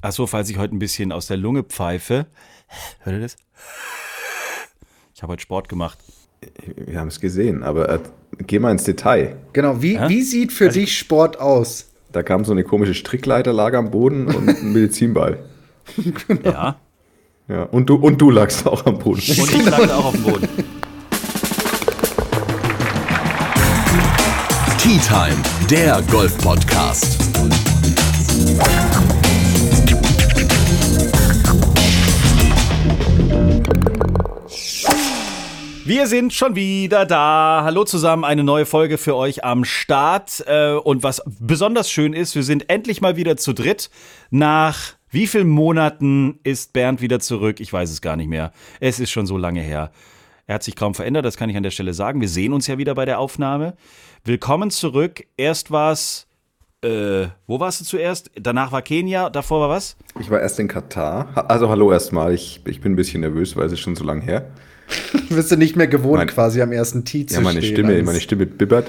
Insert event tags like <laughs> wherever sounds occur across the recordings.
Achso, falls ich heute ein bisschen aus der Lunge pfeife. Hört ihr das? Ich habe heute Sport gemacht. Wir haben es gesehen, aber äh, geh mal ins Detail. Genau, wie, wie sieht für also, dich Sport aus? Da kam so eine komische Strickleiter, lag am Boden und ein <laughs> Medizinball. genau. Ja. Ja, und du, und du lagst auch am Boden. Und ich lag auch auf dem Boden. Tea Time, der Golf-Podcast. Wir sind schon wieder da. Hallo zusammen, eine neue Folge für euch am Start. Äh, und was besonders schön ist, wir sind endlich mal wieder zu dritt. Nach wie vielen Monaten ist Bernd wieder zurück? Ich weiß es gar nicht mehr. Es ist schon so lange her. Er hat sich kaum verändert, das kann ich an der Stelle sagen. Wir sehen uns ja wieder bei der Aufnahme. Willkommen zurück. Erst war es. Äh, wo warst du zuerst? Danach war Kenia, davor war was? Ich war erst in Katar. Also hallo erstmal. Ich, ich bin ein bisschen nervös, weil es ist schon so lange her. <laughs> Bist du nicht mehr gewohnt, mein, quasi am ersten Tee zu Ja, meine stehen, Stimme, meine Stimme bibbert.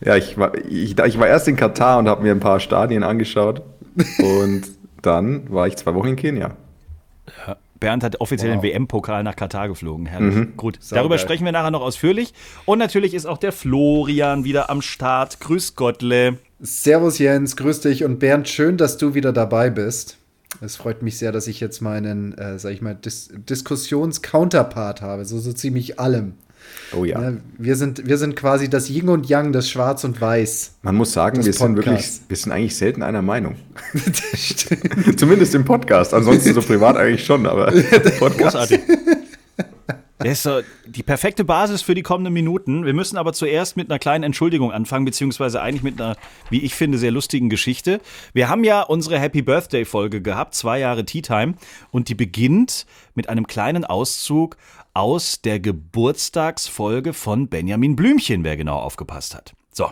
ja, ich war, ich, ich war erst in Katar und habe mir ein paar Stadien angeschaut. Und dann war ich zwei Wochen in Kenia. Ja. Bernd hat offiziell wow. den WM-Pokal nach Katar geflogen. Herrlich. Mhm. Gut, Sau darüber geil. sprechen wir nachher noch ausführlich. Und natürlich ist auch der Florian wieder am Start. Grüß Gottle. Servus Jens, grüß dich und Bernd, schön, dass du wieder dabei bist. Es freut mich sehr, dass ich jetzt meinen, äh, sag ich mal, Dis Diskussions-Counterpart habe, so, so ziemlich allem. Oh ja. ja. wir, sind, wir sind quasi das Yin und Yang, das Schwarz und Weiß. Man muss sagen, wir sind wirklich, wir sind eigentlich selten einer Meinung. <laughs> <laughs> Zumindest im Podcast. Ansonsten so privat eigentlich schon, aber <laughs> Podcast. Großartig. Das ist die perfekte Basis für die kommenden Minuten. Wir müssen aber zuerst mit einer kleinen Entschuldigung anfangen, beziehungsweise eigentlich mit einer, wie ich finde, sehr lustigen Geschichte. Wir haben ja unsere Happy Birthday Folge gehabt, zwei Jahre Tea Time, und die beginnt mit einem kleinen Auszug aus der Geburtstagsfolge von Benjamin Blümchen, wer genau aufgepasst hat. So.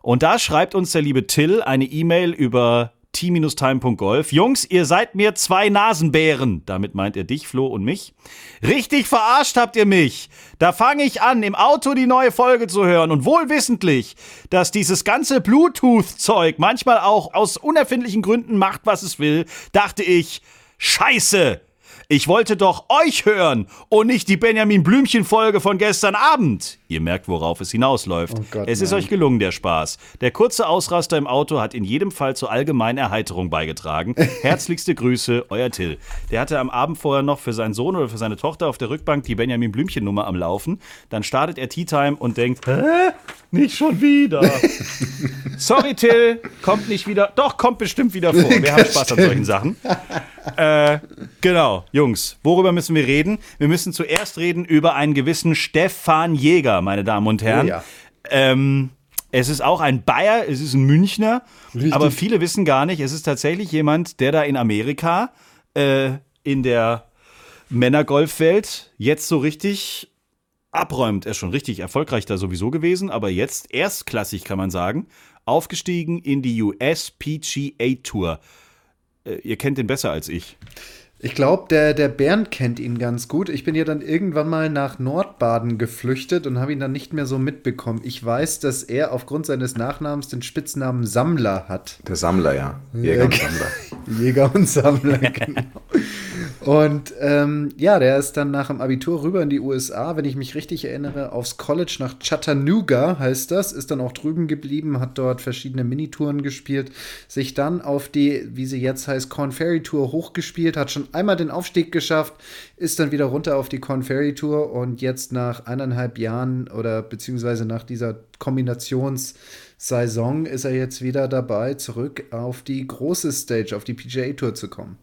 Und da schreibt uns der liebe Till eine E-Mail über t-time.golf. Jungs, ihr seid mir zwei Nasenbären. Damit meint er dich, Flo und mich. Richtig verarscht habt ihr mich. Da fange ich an, im Auto die neue Folge zu hören und wohlwissentlich, dass dieses ganze Bluetooth-Zeug manchmal auch aus unerfindlichen Gründen macht, was es will, dachte ich, scheiße, ich wollte doch euch hören und nicht die Benjamin Blümchen-Folge von gestern Abend. Ihr merkt, worauf es hinausläuft. Oh Gott, es ist euch gelungen, der Spaß. Der kurze Ausraster im Auto hat in jedem Fall zur allgemeinen Erheiterung beigetragen. <laughs> Herzlichste Grüße, euer Till. Der hatte am Abend vorher noch für seinen Sohn oder für seine Tochter auf der Rückbank die Benjamin Blümchen-Nummer am Laufen. Dann startet er Tea Time und denkt, hä? Nicht schon wieder. <laughs> Sorry, Till, kommt nicht wieder. Doch, kommt bestimmt wieder vor. Wir haben Spaß an solchen Sachen. Äh, genau, Jungs, worüber müssen wir reden? Wir müssen zuerst reden über einen gewissen Stefan Jäger, meine Damen und Herren. Oh ja. ähm, es ist auch ein Bayer, es ist ein Münchner, Richtig. aber viele wissen gar nicht, es ist tatsächlich jemand, der da in Amerika äh, in der Männergolfwelt jetzt so richtig abräumt. Er ist schon richtig erfolgreich da sowieso gewesen, aber jetzt erstklassig kann man sagen, aufgestiegen in die US PGA Tour. Äh, ihr kennt den besser als ich. Ich glaube, der, der Bernd kennt ihn ganz gut. Ich bin ja dann irgendwann mal nach Nordbaden geflüchtet und habe ihn dann nicht mehr so mitbekommen. Ich weiß, dass er aufgrund seines Nachnamens den Spitznamen Sammler hat. Der Sammler, ja. <laughs> Jäger und Sammler. Jäger und Sammler, genau. Und ähm, ja, der ist dann nach dem Abitur rüber in die USA, wenn ich mich richtig erinnere, aufs College nach Chattanooga heißt das, ist dann auch drüben geblieben, hat dort verschiedene Minitouren gespielt, sich dann auf die, wie sie jetzt heißt, Corn Ferry Tour hochgespielt, hat schon einmal den Aufstieg geschafft, ist dann wieder runter auf die Corn Ferry Tour und jetzt nach eineinhalb Jahren oder beziehungsweise nach dieser Kombinationssaison ist er jetzt wieder dabei, zurück auf die große Stage, auf die PGA Tour zu kommen.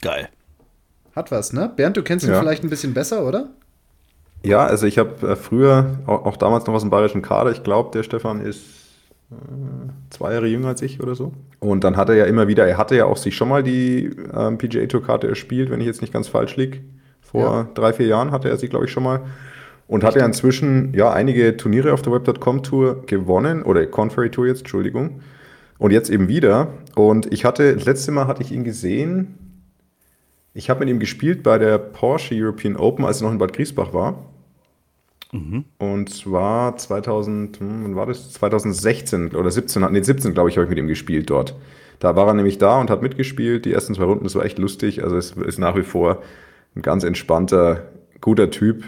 Geil. Hat was, ne? Bernd, du kennst ihn ja. vielleicht ein bisschen besser, oder? Ja, also ich habe äh, früher, auch, auch, damals noch aus dem bayerischen Kader, ich glaube, der Stefan ist äh, zwei Jahre jünger als ich oder so. Und dann hat er ja immer wieder, er hatte ja auch sich schon mal die ähm, PGA Tour Karte erspielt, wenn ich jetzt nicht ganz falsch liege. Vor ja. drei, vier Jahren hatte er sie, glaube ich, schon mal. Und hat ja inzwischen ja einige Turniere auf der Web.com Tour gewonnen, oder Conferry Tour jetzt, Entschuldigung. Und jetzt eben wieder. Und ich hatte, das letzte Mal hatte ich ihn gesehen, ich habe mit ihm gespielt bei der Porsche European Open, als er noch in Bad Griesbach war. Mhm. Und zwar 2000, hm, wann war das? 2016 oder 17, nee, 17, glaube ich, habe ich mit ihm gespielt dort. Da war er nämlich da und hat mitgespielt. Die ersten zwei Runden, das war echt lustig. Also es ist nach wie vor ein ganz entspannter, guter Typ.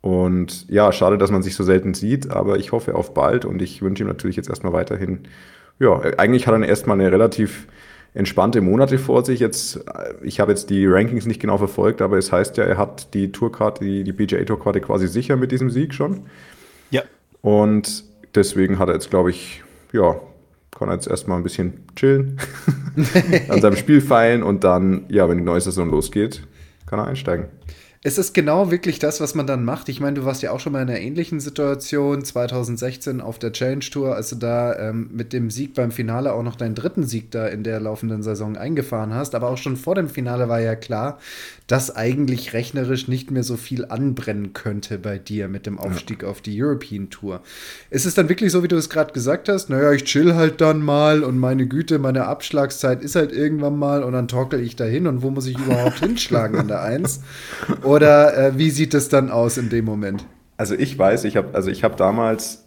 Und ja, schade, dass man sich so selten sieht, aber ich hoffe auf bald und ich wünsche ihm natürlich jetzt erstmal weiterhin. Ja, eigentlich hat er erstmal eine relativ entspannte Monate vor sich. Jetzt, ich habe jetzt die Rankings nicht genau verfolgt, aber es heißt ja, er hat die Tourkarte, die, die PGA-Tourkarte quasi sicher mit diesem Sieg schon. Ja. Und deswegen hat er jetzt, glaube ich, ja, kann er jetzt erstmal ein bisschen chillen, <laughs> an seinem Spiel feilen und dann, ja, wenn die neue Saison losgeht, kann er einsteigen. Es ist genau wirklich das, was man dann macht. Ich meine, du warst ja auch schon mal in einer ähnlichen Situation 2016 auf der Challenge Tour, als du da ähm, mit dem Sieg beim Finale auch noch deinen dritten Sieg da in der laufenden Saison eingefahren hast. Aber auch schon vor dem Finale war ja klar, dass eigentlich rechnerisch nicht mehr so viel anbrennen könnte bei dir mit dem Aufstieg ja. auf die European Tour. Ist es dann wirklich so, wie du es gerade gesagt hast? Naja, ich chill halt dann mal und meine Güte, meine Abschlagszeit ist halt irgendwann mal und dann torkel ich dahin und wo muss ich überhaupt <laughs> hinschlagen an der Eins? Oder äh, wie sieht es dann aus in dem Moment? Also ich weiß, ich habe also ich habe damals,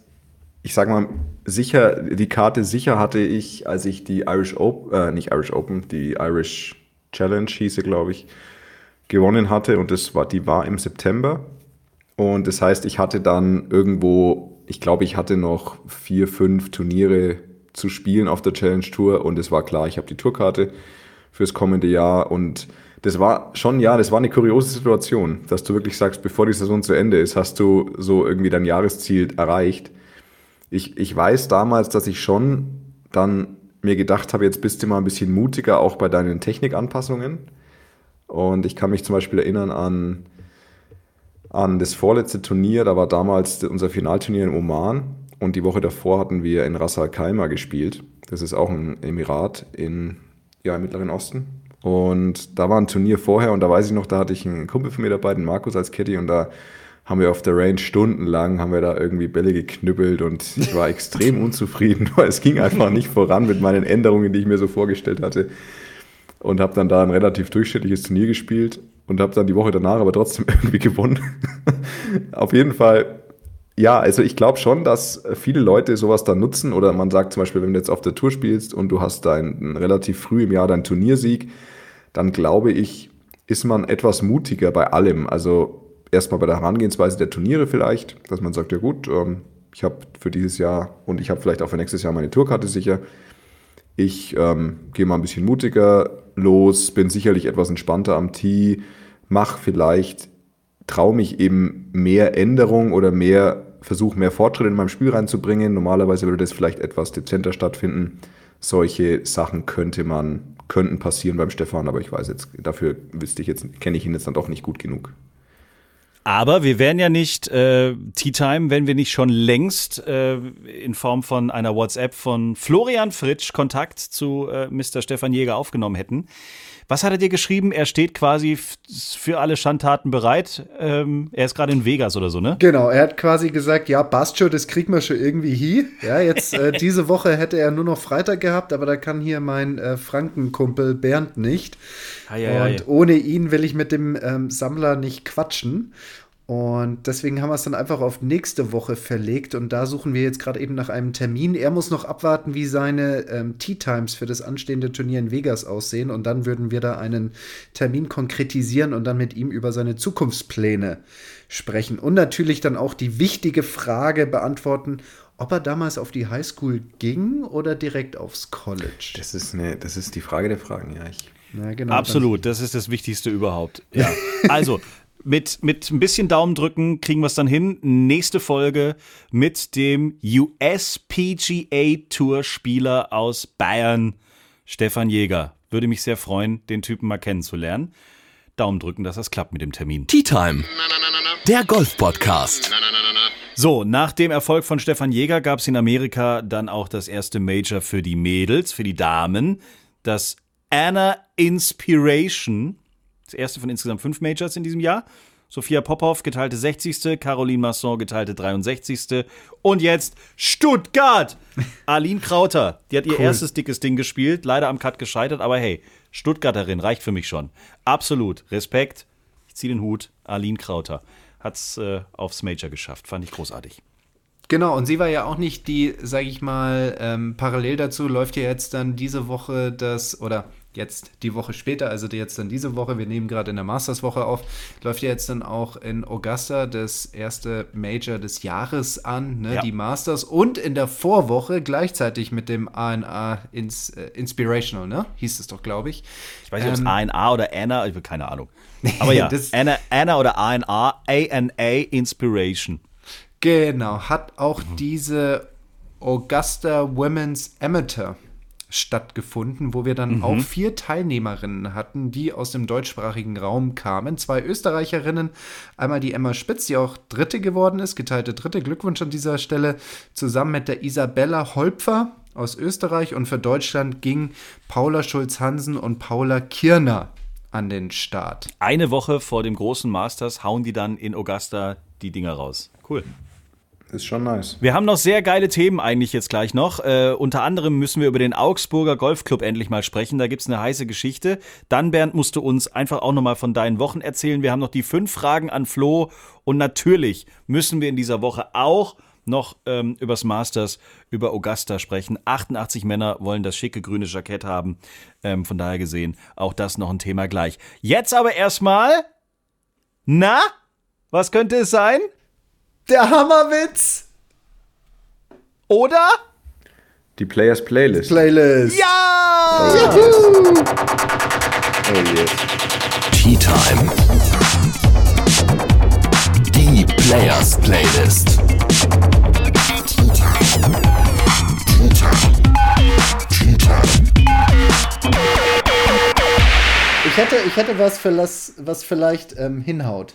ich sag mal sicher, die Karte sicher hatte ich, als ich die Irish Open, äh, nicht Irish Open, die Irish Challenge hieße, glaube ich, gewonnen hatte und das war, die war im September. Und das heißt, ich hatte dann irgendwo, ich glaube, ich hatte noch vier, fünf Turniere zu spielen auf der Challenge Tour und es war klar, ich habe die Tourkarte fürs kommende Jahr und das war schon, ja, das war eine kuriose Situation, dass du wirklich sagst, bevor die Saison zu Ende ist, hast du so irgendwie dein Jahresziel erreicht. Ich, ich weiß damals, dass ich schon dann mir gedacht habe, jetzt bist du mal ein bisschen mutiger auch bei deinen Technikanpassungen. Und ich kann mich zum Beispiel erinnern an, an das vorletzte Turnier, da war damals unser Finalturnier in Oman und die Woche davor hatten wir in Ras Al Khaimah gespielt. Das ist auch ein Emirat in, ja, im Mittleren Osten. Und da war ein Turnier vorher und da weiß ich noch, da hatte ich einen Kumpel von mir dabei, den Markus als Caddy und da haben wir auf der Range stundenlang, haben wir da irgendwie Bälle geknüppelt und ich war <laughs> extrem unzufrieden, weil es ging einfach nicht voran mit meinen Änderungen, die ich mir so vorgestellt hatte und habe dann da ein relativ durchschnittliches Turnier gespielt und habe dann die Woche danach aber trotzdem <laughs> irgendwie gewonnen. Auf jeden Fall, ja, also ich glaube schon, dass viele Leute sowas dann nutzen oder man sagt zum Beispiel, wenn du jetzt auf der Tour spielst und du hast dein relativ früh im Jahr deinen Turniersieg, dann glaube ich, ist man etwas mutiger bei allem. Also erstmal bei der Herangehensweise der Turniere vielleicht, dass man sagt, ja gut, ähm, ich habe für dieses Jahr und ich habe vielleicht auch für nächstes Jahr meine Tourkarte sicher. Ich ähm, gehe mal ein bisschen mutiger los, bin sicherlich etwas entspannter am Tee, mach vielleicht, traue mich eben mehr Änderungen oder mehr, versuche mehr Fortschritte in meinem Spiel reinzubringen. Normalerweise würde das vielleicht etwas dezenter stattfinden. Solche Sachen könnte man, könnten passieren beim Stefan, aber ich weiß jetzt, dafür wüsste ich jetzt, kenne ich ihn jetzt dann doch nicht gut genug. Aber wir wären ja nicht äh, Tea Time, wenn wir nicht schon längst äh, in Form von einer WhatsApp von Florian Fritsch Kontakt zu äh, Mr. Stefan Jäger aufgenommen hätten. Was hat er dir geschrieben? Er steht quasi für alle Schandtaten bereit. Ähm, er ist gerade in Vegas oder so, ne? Genau, er hat quasi gesagt, ja, passt schon, das kriegen wir schon irgendwie hier. Ja, jetzt äh, <laughs> diese Woche hätte er nur noch Freitag gehabt, aber da kann hier mein äh, Frankenkumpel Bernd nicht. Ei, ei, ei. Und ohne ihn will ich mit dem ähm, Sammler nicht quatschen. Und deswegen haben wir es dann einfach auf nächste Woche verlegt und da suchen wir jetzt gerade eben nach einem Termin. Er muss noch abwarten, wie seine ähm, Tea Times für das anstehende Turnier in Vegas aussehen und dann würden wir da einen Termin konkretisieren und dann mit ihm über seine Zukunftspläne sprechen und natürlich dann auch die wichtige Frage beantworten, ob er damals auf die Highschool ging oder direkt aufs College. Das ist, eine, das ist die Frage der Fragen, ja. Ich ja, genau, Absolut, das ist das Wichtigste überhaupt. Ja. <laughs> Also, mit, mit ein bisschen Daumen drücken kriegen wir es dann hin. Nächste Folge mit dem USPGA Tour Spieler aus Bayern, Stefan Jäger. Würde mich sehr freuen, den Typen mal kennenzulernen. Daumen drücken, dass das klappt mit dem Termin. Tea Time, der Golf-Podcast. So, nach dem Erfolg von Stefan Jäger gab es in Amerika dann auch das erste Major für die Mädels, für die Damen. Das Anna Inspiration das erste von insgesamt fünf Majors in diesem Jahr. Sophia Popov, geteilte 60. Caroline Masson, geteilte 63. Und jetzt Stuttgart! <laughs> Aline Krauter, die hat ihr cool. erstes dickes Ding gespielt, leider am Cut gescheitert, aber hey, Stuttgarterin reicht für mich schon. Absolut. Respekt. Ich ziehe den Hut. Aline Krauter hat es äh, aufs Major geschafft. Fand ich großartig. Genau, und sie war ja auch nicht die, sag ich mal, ähm, parallel dazu läuft ja jetzt dann diese Woche das, oder jetzt die Woche später, also jetzt dann diese Woche, wir nehmen gerade in der Masters-Woche auf, läuft ja jetzt dann auch in Augusta das erste Major des Jahres an, ne, Ja. die Masters, und in der Vorwoche gleichzeitig mit dem ANA Ins, äh, Inspirational, ne? Hieß es doch, glaube ich. Ich weiß nicht, ob es Ähm, ANA oder ANA, ich habe keine Ahnung. <laughs> Aber ja, Das- ANA, ANA oder ANA, ANA Inspiration. Genau, hat auch diese Augusta Women's Amateur stattgefunden, wo wir dann Mhm. auch vier Teilnehmerinnen hatten, die aus dem deutschsprachigen Raum kamen. Zwei Österreicherinnen, einmal die Emma Spitz, die auch Dritte geworden ist, geteilte Dritte, Glückwunsch an dieser Stelle, zusammen mit der Isabella Holpfer aus Österreich und für Deutschland ging Paula Schulz-Hansen und Paula Kirner an den Start. Eine Woche vor dem großen Masters hauen die dann in Augusta die Dinger raus. Cool. Ist schon nice. Wir haben noch sehr geile Themen eigentlich jetzt gleich noch. Äh, unter anderem müssen wir über den Augsburger Golfclub endlich mal sprechen. Da gibt's eine heiße Geschichte. Dann, Bernd, musst du uns einfach auch nochmal von deinen Wochen erzählen. Wir haben noch die fünf Fragen an Flo. Und natürlich müssen wir in dieser Woche auch noch ähm, übers Masters, über Augusta sprechen. 88 Männer wollen das schicke grüne Jackett haben. Ähm, von daher gesehen, auch das noch ein Thema gleich. Jetzt aber erstmal, na, was könnte es sein? Der Hammerwitz! Oder? Die Players Playlist. Playlist. Ja! oh je. Tea Time. Die Players Playlist. Ich hätte, ich hätte was, für las, was vielleicht ähm, hinhaut.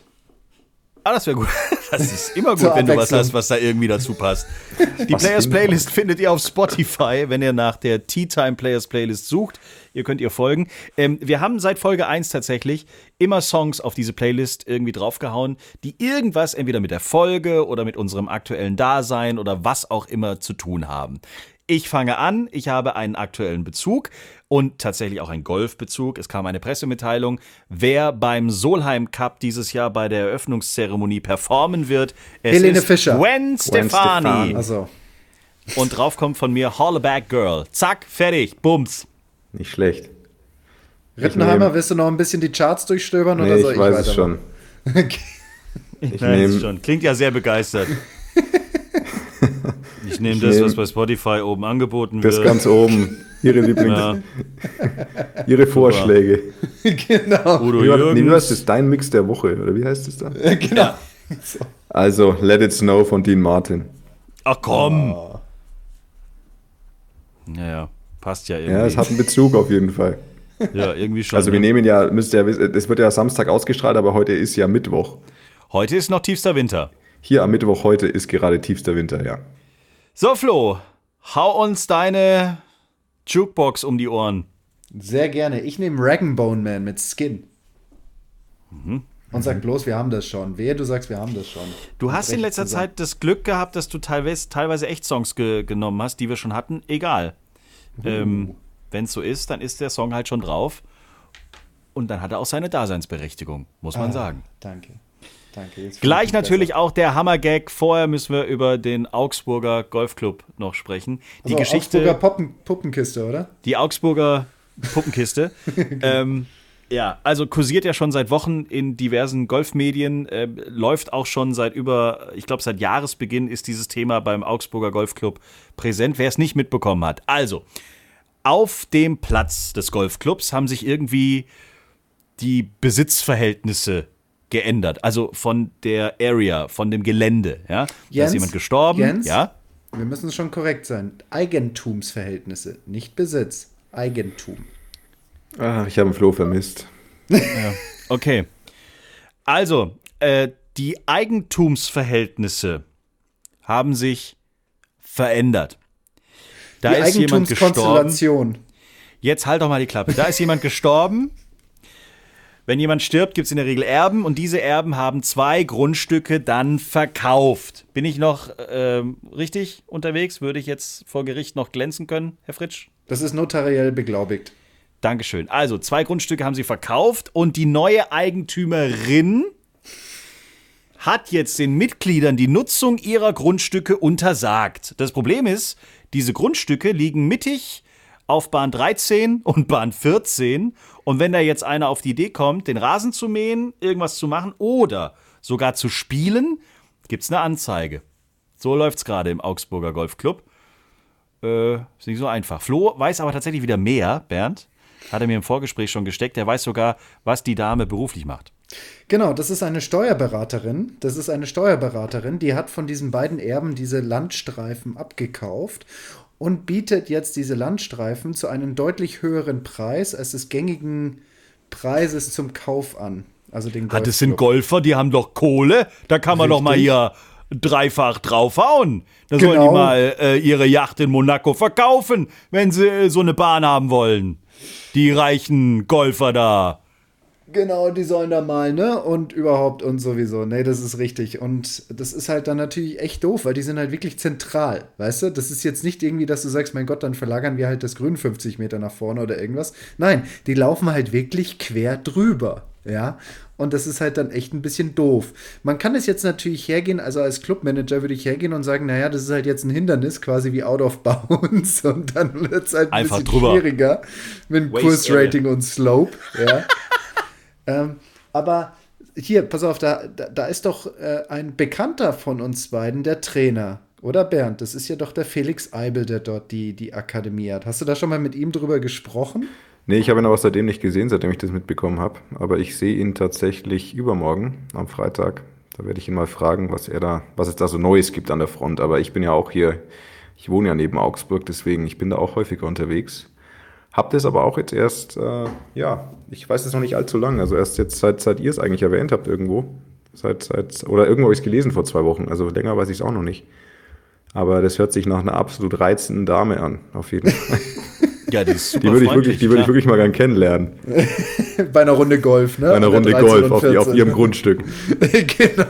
Ah, das wäre gut. <laughs> Das ist immer gut, wenn du was hast, was da irgendwie dazu passt. <laughs> Die Players Playlist findet ihr auf Spotify, wenn ihr nach der Tea Time Players Playlist sucht. Ihr könnt ihr folgen. Ähm, wir haben seit Folge 1 tatsächlich immer Songs auf diese Playlist irgendwie draufgehauen, die irgendwas entweder mit der Folge oder mit unserem aktuellen Dasein oder was auch immer zu tun haben. Ich fange an, ich habe einen aktuellen Bezug und tatsächlich auch einen Golfbezug. Es kam eine Pressemitteilung, wer beim Solheim Cup dieses Jahr bei der Eröffnungszeremonie performen wird. Es Helene ist Fischer. Gwen Stefani. Stefani. Also, Und drauf kommt von mir Hollaback Girl. Zack, fertig, bums. Nicht schlecht. Rittenheimer, willst du noch ein bisschen die Charts durchstöbern Nee, oder soll ich ich, weiß es schon. <laughs> Okay. Ich Nein, nehme schon. Klingt ja sehr begeistert. Ich nehme das, nehm- was bei Spotify oben angeboten das wird. ganz oben. Ihre Lieblings, ja, Ihre Vorschläge. genau. Udo Jürgens. das? Dein Mix der Woche, oder wie heißt es da? genau. Also, Let It Snow von Dean Martin. Ach komm. Naja, passt ja irgendwie. Ja, es hat einen Bezug auf jeden Fall. ja, irgendwie schon. Also, wir ne? nehmen ja, müsst ihr ja wissen, es wird ja Samstag ausgestrahlt, aber heute ist ja Mittwoch. Heute ist noch tiefster Winter. Hier am Mittwoch heute ist gerade tiefster Winter, ja. So, Flo, hau uns deine Jukebox um die Ohren. Sehr gerne. Ich nehme Rag Bone Man mit Skin. Mhm. Und sag bloß, wir haben das schon. Wehe, du sagst, wir haben das schon. Du hast in letzter zusammen. Zeit das Glück gehabt, dass du teilweise, teilweise echt Songs ge genommen hast, die wir schon hatten. Egal. Ähm, Wenn es so ist, dann ist der Song halt schon drauf. Und dann hat er auch seine Daseinsberechtigung, muss man Ah, sagen. Danke. Danke. Gleich natürlich auch der Hammergag. Vorher müssen wir über den Augsburger Golfclub noch sprechen. Die besser. Also, Geschichte. Augsburger Puppen, Puppenkiste, oder? Die Augsburger Puppenkiste. <laughs> ähm, ja, also kursiert ja schon seit Wochen in diversen Golfmedien, äh, läuft auch schon seit über, ich glaube seit Jahresbeginn ist dieses Thema beim Augsburger Golfclub präsent, wer es nicht mitbekommen hat. Also, auf dem Platz des Golfclubs haben sich irgendwie die Besitzverhältnisse geändert, also von der Area, von dem Gelände. Ja? Da Jens? ist jemand gestorben. Jens? Ja? Wir müssen schon korrekt sein. Eigentumsverhältnisse, nicht Besitz. Eigentum. Ah, ich habe den Flo vermisst. Okay. Also, äh, die Eigentumsverhältnisse haben sich verändert. Da Die ist jemand gestorben. Eigentumskonstellation. Jetzt halt doch mal die Klappe. Da ist jemand gestorben. Wenn jemand stirbt, gibt es in der Regel Erben und diese Erben haben zwei Grundstücke dann verkauft. Bin ich noch ähm, richtig unterwegs? Würde ich jetzt vor Gericht noch glänzen können, Herr Fritsch? Das ist notariell beglaubigt. Dankeschön. Also, zwei Grundstücke haben sie verkauft und die neue Eigentümerin hat jetzt den Mitgliedern die Nutzung ihrer Grundstücke untersagt. Das Problem ist, diese Grundstücke liegen mittig auf Bahn 13 und Bahn 14. Und wenn da jetzt einer auf die Idee kommt, den Rasen zu mähen, irgendwas zu machen oder sogar zu spielen, gibt es eine Anzeige. So läuft es gerade im Augsburger Golfclub. Äh, ist nicht so einfach. Flo weiß aber tatsächlich wieder mehr, Bernd. Hat er mir im Vorgespräch schon gesteckt. Der weiß sogar, was die Dame beruflich macht. Genau, das ist eine Steuerberaterin. Das ist eine Steuerberaterin, die hat von diesen beiden Erben diese Landstreifen abgekauft und bietet jetzt diese Landstreifen zu einem deutlich höheren Preis als des gängigen Preises zum Kauf an. Also den Ah, das sind. Golfer, die haben doch Kohle. Da kann man doch mal Richtig. hier dreifach draufhauen. Da sollen Genau. die mal äh, ihre Yacht in Monaco verkaufen, wenn sie äh, so eine Bahn haben wollen. Die reichen Golfer da. Genau, die sollen da mal, ne? Und überhaupt und sowieso. Nee, das ist richtig. Und das ist halt dann natürlich echt doof, weil die sind halt wirklich zentral, weißt du? Das ist jetzt nicht irgendwie, dass du sagst, mein Gott, dann verlagern wir halt das Grün 50 Meter nach vorne oder irgendwas. Nein, die laufen halt wirklich quer drüber, ja? Und das ist halt dann echt ein bisschen doof. Man kann es jetzt natürlich hergehen, also als Clubmanager würde ich hergehen und sagen, naja, das ist halt jetzt ein Hindernis, quasi wie out of <laughs> bounds. Und dann wird es halt ein Einfach bisschen drüber. schwieriger mit dem Kursrating und Slope, ja. Ähm, aber hier, pass auf, da, da, da ist doch äh, ein Bekannter von uns beiden, der Trainer, oder Bernd? Das ist ja doch der Felix Eibel, der dort die, die Akademie hat. Hast du da schon mal mit ihm drüber gesprochen? Nee, ich habe ihn aber seitdem nicht gesehen, seitdem ich das mitbekommen habe. Aber ich sehe ihn tatsächlich übermorgen, am Freitag. Da werde ich ihn mal fragen, was er da, was es da so Neues gibt an der Front. Aber ich bin ja auch hier, ich wohne ja neben Augsburg, deswegen ich bin da auch häufiger unterwegs. Hab das aber auch jetzt erst, äh, ja, ich weiß es noch nicht allzu lang. Also erst jetzt seit, seit ihr es eigentlich erwähnt habt irgendwo. Seit, seit, oder irgendwo habe ich es gelesen vor zwei Wochen. Also länger weiß ich es auch noch nicht. Aber das hört sich nach einer absolut reizenden Dame an, auf jeden Fall. Ja, die ist super Die würde ich wirklich, die würde ich wirklich mal gern kennenlernen. <laughs> Bei einer Runde Golf, ne? Bei einer Runde der 13 Golf auf, die, auf 14. ihrem Grundstück. <laughs> genau.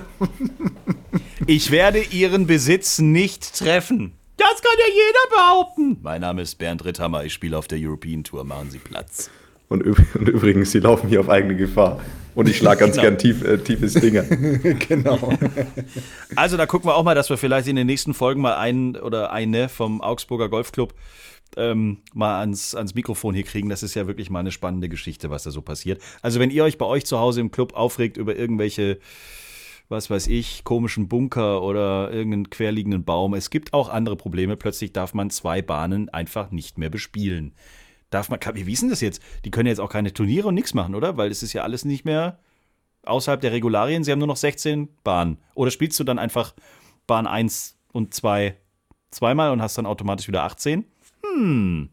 Ich werde ihren Besitz nicht treffen. Das kann ja jeder behaupten. Mein Name ist Bernd Ritthammer. Ich spiele auf der European Tour. Machen Sie Platz. Und, üb <laughs> und übrigens, sie laufen hier auf eigene Gefahr. Und ich schlage ganz Genau. gern tief, äh, tiefes Dinger. <laughs> genau. <laughs> Also da gucken wir auch mal, dass wir vielleicht in den nächsten Folgen mal einen oder eine vom Augsburger Golfclub ähm, mal ans, ans Mikrofon hier kriegen. Das ist ja wirklich mal eine spannende Geschichte, was da so passiert. Also wenn ihr euch bei euch zu Hause im Club aufregt über irgendwelche, was weiß ich, komischen Bunker oder irgendeinen querliegenden Baum, es gibt auch andere Probleme. Plötzlich darf man zwei Bahnen einfach nicht mehr bespielen. Darf man, wie denn das jetzt? Die können jetzt auch keine Turniere und nichts machen, oder? Weil es ist ja alles nicht mehr außerhalb der Regularien. Sie haben nur noch 16 Bahnen. Oder spielst du dann einfach Bahn 1 und 2 zweimal und hast dann automatisch wieder 18? Hm.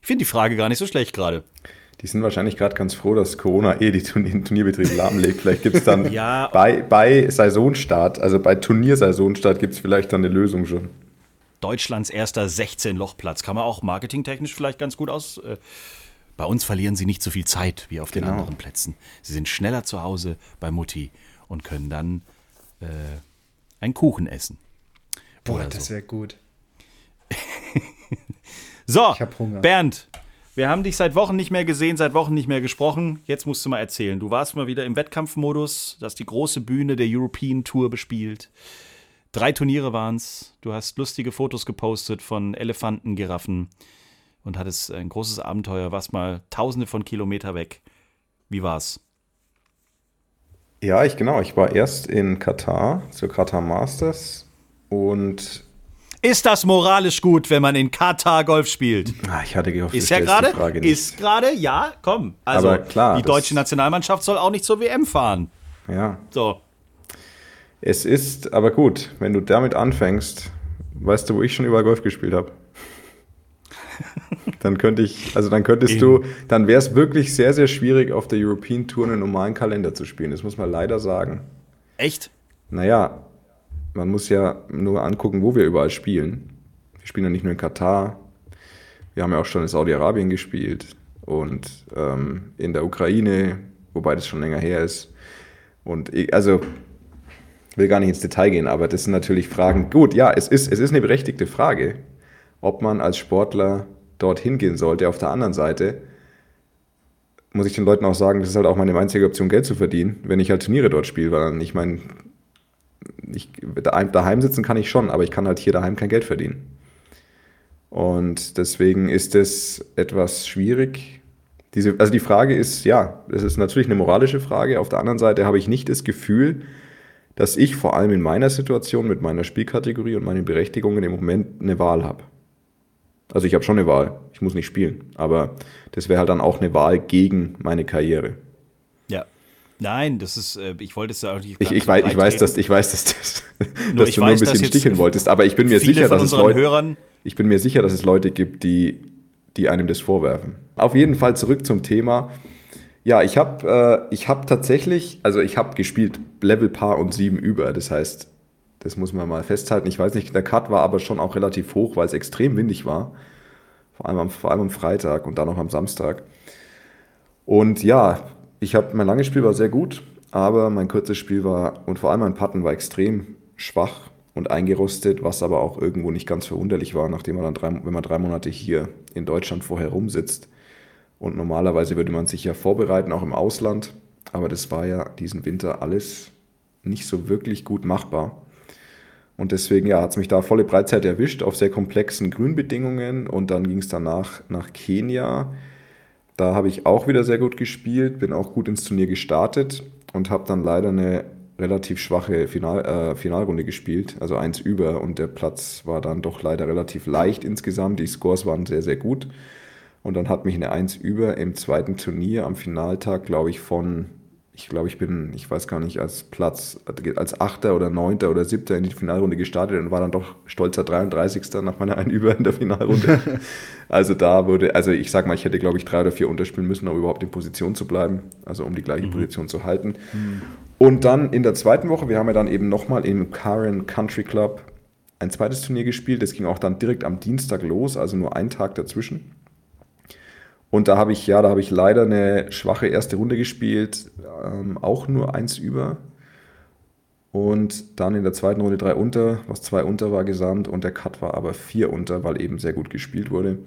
Ich finde die Frage gar nicht so schlecht gerade. Die sind wahrscheinlich gerade ganz froh, dass Corona eh die Turnier den Turnierbetrieb lahmlegt. Vielleicht gibt es dann <laughs> Ja. bei, bei Saisonstart, also bei Turniersaisonstart, gibt es vielleicht dann eine Lösung schon. Deutschlands erster 16-Loch-Platz. Kann man auch marketingtechnisch vielleicht ganz gut aus. Äh, bei uns verlieren sie nicht so viel Zeit wie auf den Genau. anderen Plätzen. Sie sind schneller zu Hause bei Mutti und können dann äh, einen Kuchen essen. Boah, Oder das so. wäre gut. <laughs> So. Bernd, wir haben dich seit Wochen nicht mehr gesehen, seit Wochen nicht mehr gesprochen. Jetzt musst du mal erzählen. Du warst mal wieder im Wettkampfmodus, du hast die große Bühne der European Tour bespielt. Drei Turniere waren's. Du hast lustige Fotos gepostet von Elefanten, Giraffen und hattest ein großes Abenteuer, warst mal tausende von Kilometer weg. Wie war's? Ja, ich genau. Ich war erst in Katar zur Katar Masters und Ist das moralisch gut, wenn man in Katar Golf spielt? ah, ich hatte gehofft, Ist ja gerade, ist gerade, ja, komm. Also Aber klar, die deutsche Nationalmannschaft soll auch nicht zur WM fahren. Ja, So. es ist aber gut, wenn du damit anfängst, weißt du, wo ich schon überall Golf gespielt habe? <laughs> Dann könnte ich, also dann könntest du, dann wäre es wirklich sehr, sehr schwierig, auf der European Tour einen normalen Kalender zu spielen. Das muss man leider sagen. Echt? Naja, man muss ja nur angucken, wo wir überall spielen. Wir spielen ja nicht nur in Katar, wir haben ja auch schon in Saudi-Arabien gespielt und ähm, in der Ukraine, wobei das schon länger her ist. Und ich, also will gar nicht ins Detail gehen, aber das sind natürlich Fragen. Gut, ja, es ist, es ist eine berechtigte Frage, ob man als Sportler dorthin gehen sollte. Auf der anderen Seite muss ich den Leuten auch sagen, das ist halt auch meine einzige Option, Geld zu verdienen, wenn ich halt Turniere dort spiele, weil ich meine, ich, daheim sitzen kann ich schon, aber ich kann halt hier daheim kein Geld verdienen. Und deswegen ist es etwas schwierig. Diese, also die Frage ist, ja, das ist natürlich eine moralische Frage. Auf der anderen Seite habe ich nicht das Gefühl, dass ich vor allem in meiner Situation mit meiner Spielkategorie und meinen Berechtigungen im Moment eine Wahl habe. Also ich habe schon eine Wahl, ich muss nicht spielen, aber das wäre halt dann auch eine Wahl gegen meine Karriere. Nein, das ist, äh, ich wollte es ja auch nicht. Ich, ich, weiß, ich, weiß, dass, ich weiß, dass, das, dass du nur ein bisschen sticheln wolltest, aber ich bin mir sicher, dass es Leute, Hörern ich bin mir sicher, dass es Leute gibt, die, die einem das vorwerfen. Auf jeden Fall zurück zum Thema. Ja, ich habe äh, hab tatsächlich, also ich habe gespielt Level Paar und 7 über. Das heißt, das muss man mal festhalten. Ich weiß nicht, der Cut war aber schon auch relativ hoch, weil es extrem windig war. Vor allem am, vor allem am Freitag und dann auch am Samstag. Und ja, ich habe mein langes Spiel war sehr gut, aber mein kurzes Spiel war und vor allem mein Putten war extrem schwach und eingerostet, was aber auch irgendwo nicht ganz verwunderlich war, nachdem man dann drei, wenn man drei Monate hier in Deutschland vorher rumsitzt. Und normalerweise würde man sich ja vorbereiten, auch im Ausland. Aber das war ja diesen Winter alles nicht so wirklich gut machbar. Und deswegen ja, hat es mich da volle Breitseite erwischt auf sehr komplexen Grünbedingungen. Und dann ging es danach nach Kenia. Da habe ich auch wieder sehr gut gespielt, bin auch gut ins Turnier gestartet und habe dann leider eine relativ schwache Final, äh, Finalrunde gespielt, also eins über und der Platz war dann doch leider relativ leicht insgesamt. Die Scores waren sehr, sehr gut. Und dann hat mich eine Eins über im zweiten Turnier am Finaltag, glaube ich, von, ich glaube, ich bin, ich weiß gar nicht, als Platz, als Achter oder Neunter oder Siebter in die Finalrunde gestartet und war dann doch stolzer 33. nach meiner <laughs> Ein über in der Finalrunde. <laughs> also da wurde, also ich sag mal, ich hätte, glaube ich, drei oder vier unterspielen müssen, um überhaupt in Position zu bleiben, also um die gleiche mhm. Position zu halten. Mhm. Und dann in der zweiten Woche, wir haben ja dann eben nochmal im Karen Country Club ein zweites Turnier gespielt. Das ging auch dann direkt am Dienstag los, also nur einen Tag dazwischen. Und da habe ich, ja, da habe ich leider eine schwache erste Runde gespielt, ähm, auch nur eins über. Und dann in der zweiten Runde drei unter, was zwei unter war gesamt und der Cut war aber vier unter, weil eben sehr gut gespielt wurde.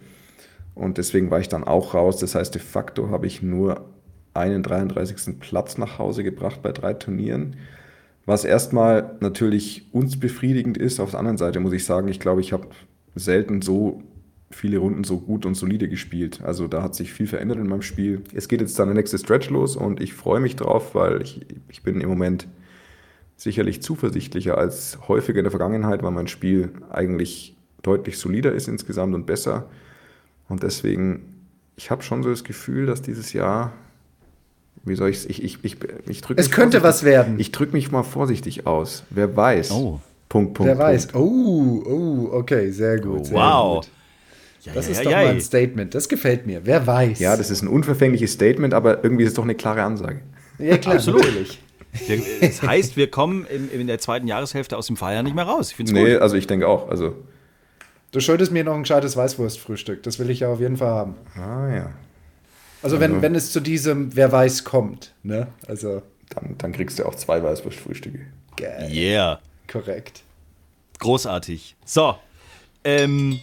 Und deswegen war ich dann auch raus. Das heißt, de facto habe ich nur einen 33. Platz nach Hause gebracht bei drei Turnieren. Was erstmal natürlich uns befriedigend ist. Auf der anderen Seite muss ich sagen, ich glaube, ich habe selten so viele Runden so gut und solide gespielt. Also da hat sich viel verändert in meinem Spiel. Es geht jetzt dann der nächste Stretch los und ich freue mich drauf, weil ich, ich bin im Moment sicherlich zuversichtlicher als häufiger in der Vergangenheit, weil mein Spiel eigentlich deutlich solider ist insgesamt und besser. Und deswegen, ich habe schon so das Gefühl, dass dieses Jahr wie soll ich's? ich, ich, ich, ich drücke Es könnte was werden. Ich drücke mich mal vorsichtig aus. Wer weiß. Oh. Punkt, Punkt. Wer Punkt. weiß. Oh, oh, okay, sehr gut. Sehr wow. Gut. Ja, das ja, ist ja, doch mal ein Statement. Das gefällt mir. Wer weiß. Ja, das ist ein unverfängliches Statement, aber irgendwie ist es doch eine klare Ansage. Ja, klar, absolut. <laughs> Das heißt, wir kommen in, in, der zweiten Jahreshälfte aus dem Feiern nicht mehr raus. Ich finde nee, gut. also ich denke auch. Also du schuldest mir noch ein gescheites Weißwurstfrühstück. Das will ich ja auf jeden Fall haben. Ah ja. Also wenn, also, wenn es zu diesem Wer weiß kommt, ne? Also. Dann, dann kriegst du auch zwei Weißwurstfrühstücke. Geil. Yeah. Korrekt. Großartig. So. Ähm,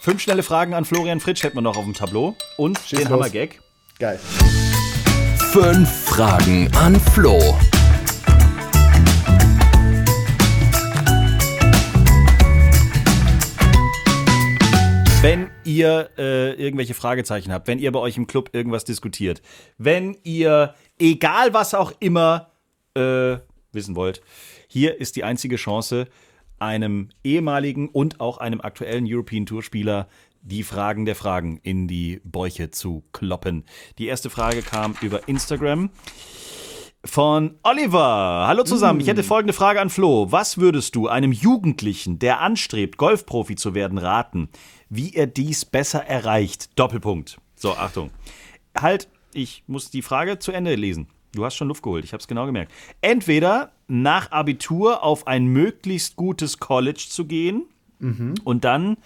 fünf schnelle Fragen an Florian Fritsch hätten wir noch auf dem Tableau. Und Schieß den Hammer-Gag. Geil. Fünf Fragen an Flo. Wenn ihr äh, irgendwelche Fragezeichen habt, wenn ihr bei euch im Club irgendwas diskutiert, wenn ihr, egal was auch immer, äh, wissen wollt, hier ist die einzige Chance, einem ehemaligen und auch einem aktuellen European Tour Spieler die Fragen der Fragen in die Bäuche zu kloppen. Die erste Frage kam über Instagram von Oliver. Hallo zusammen. Ich hätte folgende Frage an Flo. Was würdest du einem Jugendlichen, der anstrebt, Golfprofi zu werden, raten? wie er dies besser erreicht. Doppelpunkt. So, Achtung. Halt, ich muss die Frage zu Ende lesen. Du hast schon Luft geholt, ich habe es genau gemerkt. Entweder nach Abitur auf ein möglichst gutes College zu gehen mhm. und dann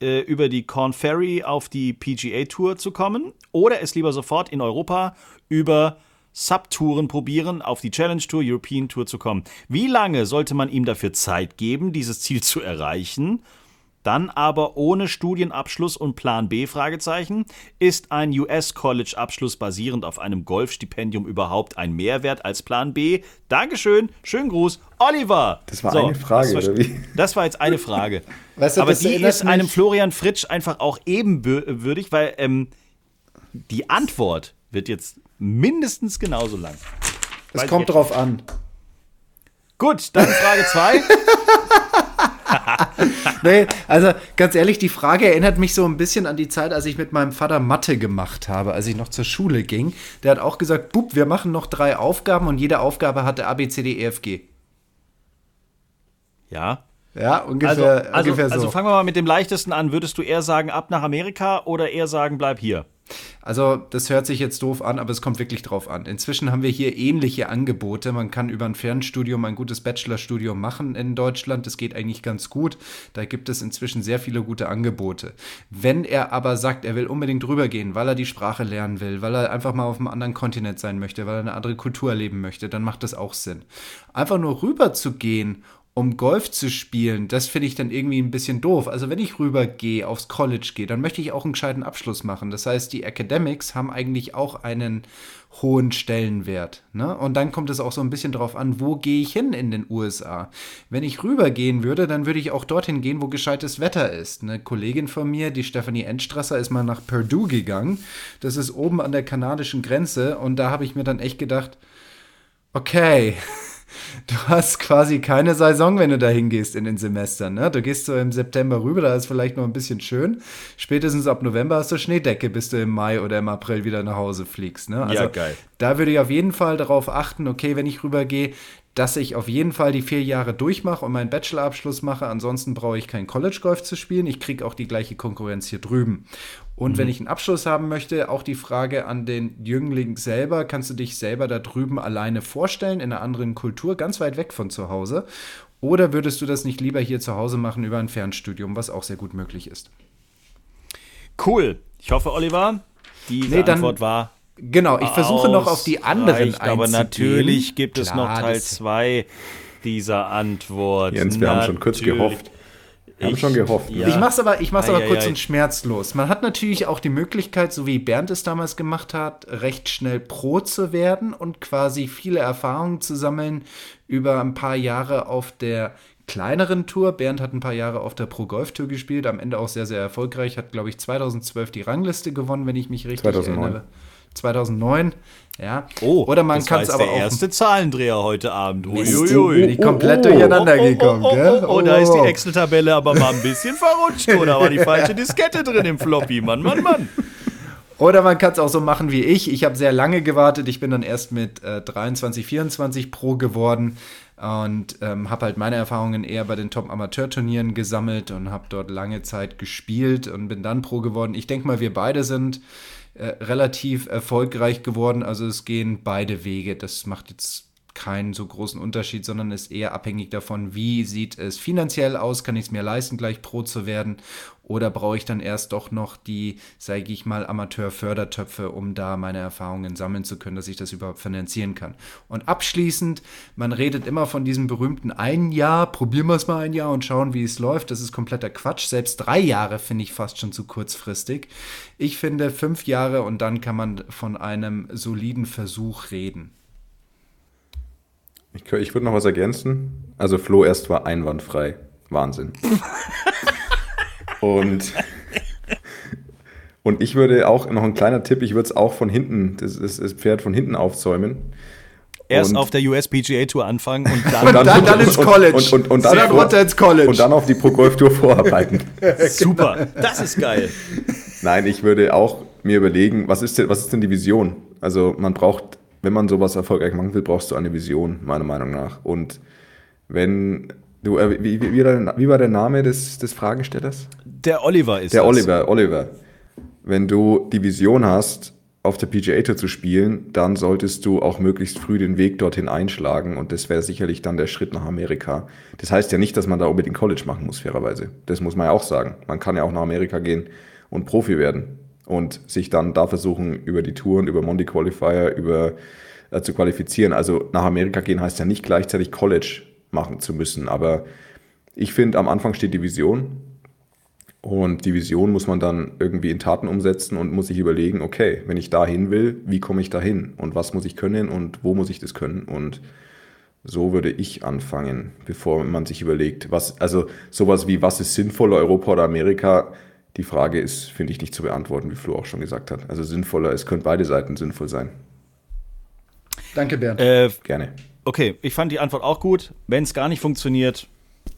äh, über die Corn Ferry auf die PGA Tour zu kommen oder es lieber sofort in Europa über Subtouren probieren, auf die Challenge Tour, European Tour zu kommen. Wie lange sollte man ihm dafür Zeit geben, dieses Ziel zu erreichen? Dann aber ohne Studienabschluss und Plan B Fragezeichen. Ist ein US-College-Abschluss basierend auf einem Golfstipendium überhaupt ein Mehrwert als Plan B? Dankeschön, schönen Gruß, Oliver. Das war eine Frage, das war? Das war jetzt eine Frage. <laughs> Weißt du, aber die ist einem mich- Florian Fritsch einfach auch ebenbürtig, weil ähm, die Antwort wird jetzt mindestens genauso lang. Es kommt drauf an. Gut, dann Frage 2. <laughs> Nee, also ganz ehrlich, die Frage erinnert mich so ein bisschen an die Zeit, als ich mit meinem Vater Mathe gemacht habe, als ich noch zur Schule ging. Der hat auch gesagt, Bub, wir machen noch drei Aufgaben und jede Aufgabe hatte A, B, C, D, E, F, G. Ja. Ja, Also, ungefähr, also, ungefähr so. also fangen wir mal mit dem leichtesten an. Würdest du eher sagen, ab nach Amerika oder eher sagen, bleib hier? Also, das hört sich jetzt doof an, aber es kommt wirklich drauf an. Inzwischen haben wir hier ähnliche Angebote. Man kann über ein Fernstudium ein gutes Bachelorstudium machen in Deutschland. Das geht eigentlich ganz gut. Da gibt es inzwischen sehr viele gute Angebote. Wenn er aber sagt, er will unbedingt rübergehen, weil er die Sprache lernen will, weil er einfach mal auf einem anderen Kontinent sein möchte, weil er eine andere Kultur erleben möchte, dann macht das auch Sinn. Einfach nur rüber zu gehen um Golf zu spielen, das finde ich dann irgendwie ein bisschen doof. Also wenn ich rübergehe, aufs College gehe, dann möchte ich auch einen gescheiten Abschluss machen. Das heißt, die Academics haben eigentlich auch einen hohen Stellenwert. Ne? Und dann kommt es auch so ein bisschen drauf an, wo gehe ich hin in den USA. Wenn ich rübergehen würde, dann würde ich auch dorthin gehen, wo gescheites Wetter ist. Eine Kollegin von mir, die Stefanie Endstrasser, ist mal nach Purdue gegangen. Das ist oben an der kanadischen Grenze. Und da habe ich mir dann echt gedacht, okay, <laughs> du hast quasi keine Saison, wenn du da hingehst in den Semestern. Ne? Du gehst so im September rüber, da ist vielleicht noch ein bisschen schön. Spätestens ab November hast du Schneedecke, bis du im Mai oder im April wieder nach Hause fliegst. Ne? Also Ja, geil. Da würde ich auf jeden Fall darauf achten, okay, wenn ich rübergehe, dass ich auf jeden Fall die vier Jahre durchmache und meinen Bachelorabschluss mache. Ansonsten brauche ich kein College Golf zu spielen. Ich kriege auch die gleiche Konkurrenz hier drüben. Und wenn ich einen Abschluss haben möchte, auch die Frage an den Jüngling selber, kannst du dich selber da drüben alleine vorstellen, in einer anderen Kultur, ganz weit weg von zu Hause? Oder würdest du das nicht lieber hier zu Hause machen über ein Fernstudium, was auch sehr gut möglich ist? Cool. Ich hoffe, Oliver, diese Nee, Antwort war. Genau, ich versuche noch auf die anderen ausreichend, Aber einzugehen. natürlich gibt es Klar, noch Teil das- 2 dieser Antwort. Jens, wir haben schon kurz Natürlich. gehofft. Wir haben schon gehofft. Ja. Ich mach's aber, ich mach's aber Ei, ei, kurz ei. und schmerzlos. Man hat natürlich auch die Möglichkeit, so wie Bernd es damals gemacht hat, recht schnell Pro zu werden und quasi viele Erfahrungen zu sammeln über ein paar Jahre auf der kleineren Tour. Bernd hat ein paar Jahre auf der Pro Golf Tour gespielt, am Ende auch sehr, sehr erfolgreich, hat, glaube ich, 2012 die Rangliste gewonnen, wenn ich mich richtig 2009. erinnere. 2009, ja. Oh, Oder man das kann es aber der auch erste Zahlendreher heute Abend. Uiuiui. die komplett oh, durcheinander oh, gekommen, oh, oh, gell? oh, oh, da ist die. Excel-Tabelle aber mal ein bisschen verrutscht. Oder war die falsche <laughs> Diskette drin im Floppy? Mann, Mann, Mann. Oder man kann es auch so machen wie ich. Ich habe sehr lange gewartet. Ich bin dann erst mit äh, 23, 24 Pro geworden und ähm, habe halt meine Erfahrungen eher bei den Top-Amateur-Turnieren gesammelt und habe dort lange Zeit gespielt und bin dann Pro geworden. Ich denke mal, wir beide sind äh, relativ erfolgreich geworden. Also es gehen beide Wege. Das macht jetzt keinen so großen Unterschied, sondern ist eher abhängig davon, wie sieht es finanziell aus, kann ich es mir leisten, gleich Pro zu werden oder brauche ich dann erst doch noch die, sage ich mal, Amateur-Fördertöpfe, um da meine Erfahrungen sammeln zu können, dass ich das überhaupt finanzieren kann. Und abschließend, man redet immer von diesem berühmten ein Jahr, probieren wir es mal ein Jahr und schauen, wie es läuft. Das ist kompletter Quatsch. Selbst drei Jahre finde ich fast schon zu kurzfristig. Ich finde fünf Jahre und dann kann man von einem soliden Versuch reden. Ich, ich würde noch was ergänzen. Also Flo erst war einwandfrei. Wahnsinn. <laughs> und, und ich würde auch, noch ein kleiner Tipp, ich würde es auch von hinten, das, das, das Pferd von hinten aufzäumen. Erst Und- auf der USPGA Tour anfangen und dann. Und dann, dann ins und- College. Und, und, und, dann, Dann runter ins College. und dann auf die Pro Golf Tour vorarbeiten. <laughs> Super, das ist geil. Nein, ich würde auch mir überlegen, was ist denn, was ist denn die Vision? Also man braucht, wenn man sowas erfolgreich machen will, brauchst du eine Vision, meiner Meinung nach. Und wenn du, äh, wie, wie, wie, war der- wie war der Name des, des Fragestellers? Der Oliver ist Der das. Oliver, Oliver. Wenn du die Vision hast, auf der PGA Tour zu spielen, dann solltest du auch möglichst früh den Weg dorthin einschlagen und das wäre sicherlich dann der Schritt nach Amerika. Das heißt ja nicht, dass man da unbedingt College machen muss, fairerweise. Das muss man ja auch sagen. Man kann ja auch nach Amerika gehen und Profi werden und sich dann da versuchen, über die Touren, über Monday Qualifier, über äh, zu qualifizieren. Also nach Amerika gehen heißt ja nicht gleichzeitig College machen zu müssen, aber ich finde, am Anfang steht die Vision Und die Vision muss man dann irgendwie in Taten umsetzen und muss sich überlegen, okay, wenn ich dahin will, wie komme ich dahin und was muss ich können und wo muss ich das können und so würde ich anfangen, bevor man sich überlegt, was, also sowas wie, was ist sinnvoller, Europa oder Amerika? Die Frage ist, finde ich, nicht zu beantworten, wie Flo auch schon gesagt hat. Also sinnvoller, es können beide Seiten sinnvoll sein. Danke, Bernd. Äh, Gerne. Okay, ich fand die Antwort auch gut. Wenn es gar nicht funktioniert,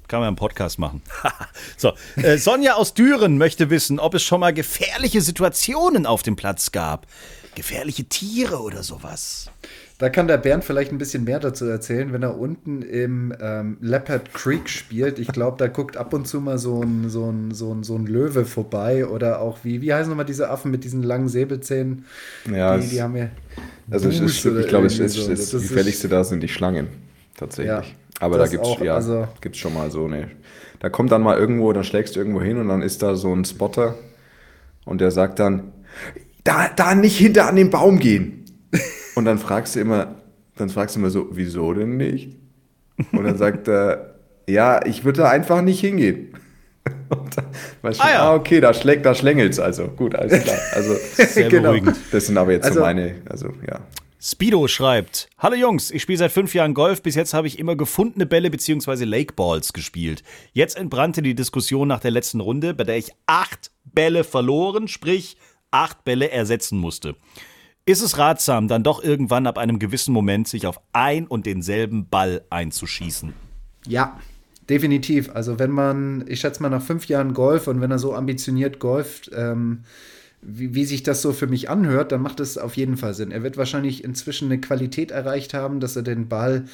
kann man einen Podcast machen. <laughs> so, äh, Sonja aus Düren möchte wissen, ob es schon mal gefährliche Situationen auf dem Platz gab. Gefährliche Tiere oder sowas. Da kann der Bernd vielleicht ein bisschen mehr dazu erzählen, wenn er unten im ähm, Leopard Creek spielt. Ich glaube, da guckt ab und zu mal so ein, so, ein, so, ein, so ein Löwe vorbei oder auch wie, wie heißen nochmal diese Affen mit diesen langen Säbelzähnen? Ja, die, die haben ja. Also es ist, Busch oder ich glaube, es ist, so. das, Das ist- gefährlichste da sind die Schlangen. Tatsächlich. Ja, Aber da gibt es ja, also- gibt's schon mal so eine. Da kommt dann mal irgendwo, dann schlägst du irgendwo hin und dann ist da so ein Spotter und der sagt dann, da, da nicht hinter an den Baum gehen. Und dann fragst du immer, dann fragst du immer so, wieso denn nicht? Und dann sagt er, <laughs> ja, ich würde da einfach nicht hingehen. <laughs> Und dann weißt du, Ah, ja. ah, okay, da, schlägt, da schlängelt's also. Gut, alles klar. Also, <laughs> Sehr Genau. beruhigend. das sind aber jetzt so Also- meine, also ja. Speedo schreibt: Hallo Jungs, ich spiele seit fünf Jahren Golf. Bis jetzt habe ich immer gefundene Bälle bzw. Lakeballs gespielt. Jetzt entbrannte die Diskussion nach der letzten Runde, bei der ich acht Bälle verloren, sprich acht Bälle ersetzen musste. Ist es ratsam, dann doch irgendwann ab einem gewissen Moment sich auf ein und denselben Ball einzuschießen? Ja, definitiv. Also wenn man, ich schätze mal nach fünf Jahren Golf und wenn er so ambitioniert golft, ähm, wie, wie sich das so für mich anhört, dann macht es auf jeden Fall Sinn. Er wird wahrscheinlich inzwischen eine Qualität erreicht haben, dass er den Ball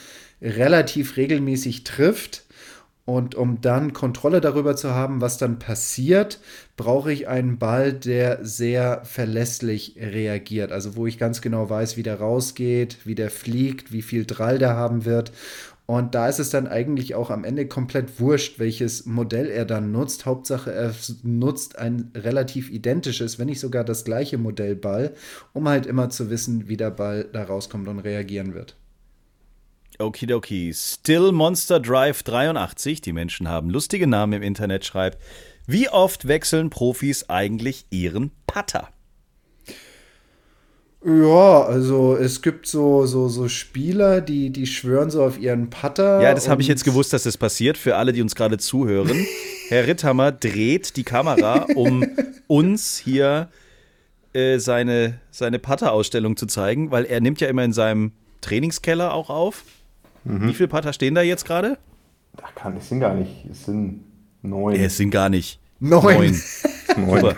relativ regelmäßig trifft. Und um dann Kontrolle darüber zu haben, was dann passiert, brauche ich einen Ball, der sehr verlässlich reagiert. Also wo ich ganz genau weiß, wie der rausgeht, wie der fliegt, wie viel Drall der haben wird. Und da ist es dann eigentlich auch am Ende komplett wurscht, welches Modell er dann nutzt. Hauptsache, er nutzt ein relativ identisches, wenn nicht sogar das gleiche Modellball, um halt immer zu wissen, wie der Ball da rauskommt und reagieren wird. Okidoki. Still Monster Drive 83, die Menschen haben lustige Namen im Internet, schreibt: Wie oft wechseln Profis eigentlich ihren Putter? Ja, also es gibt so, so, so Spieler, die, die schwören so auf ihren Putter. Ja, das habe ich jetzt gewusst, dass das passiert. Für alle, die uns gerade zuhören. <laughs> Herr Ritthammer dreht die Kamera, um uns hier äh, seine, seine Putter-Ausstellung zu zeigen, weil er nimmt ja immer in seinem Trainingskeller auch auf. Wie viele Putter stehen da jetzt gerade? Da kann, es sind gar nicht, es sind neun. Äh, Es sind gar nicht. Neun. neun. <laughs> Super.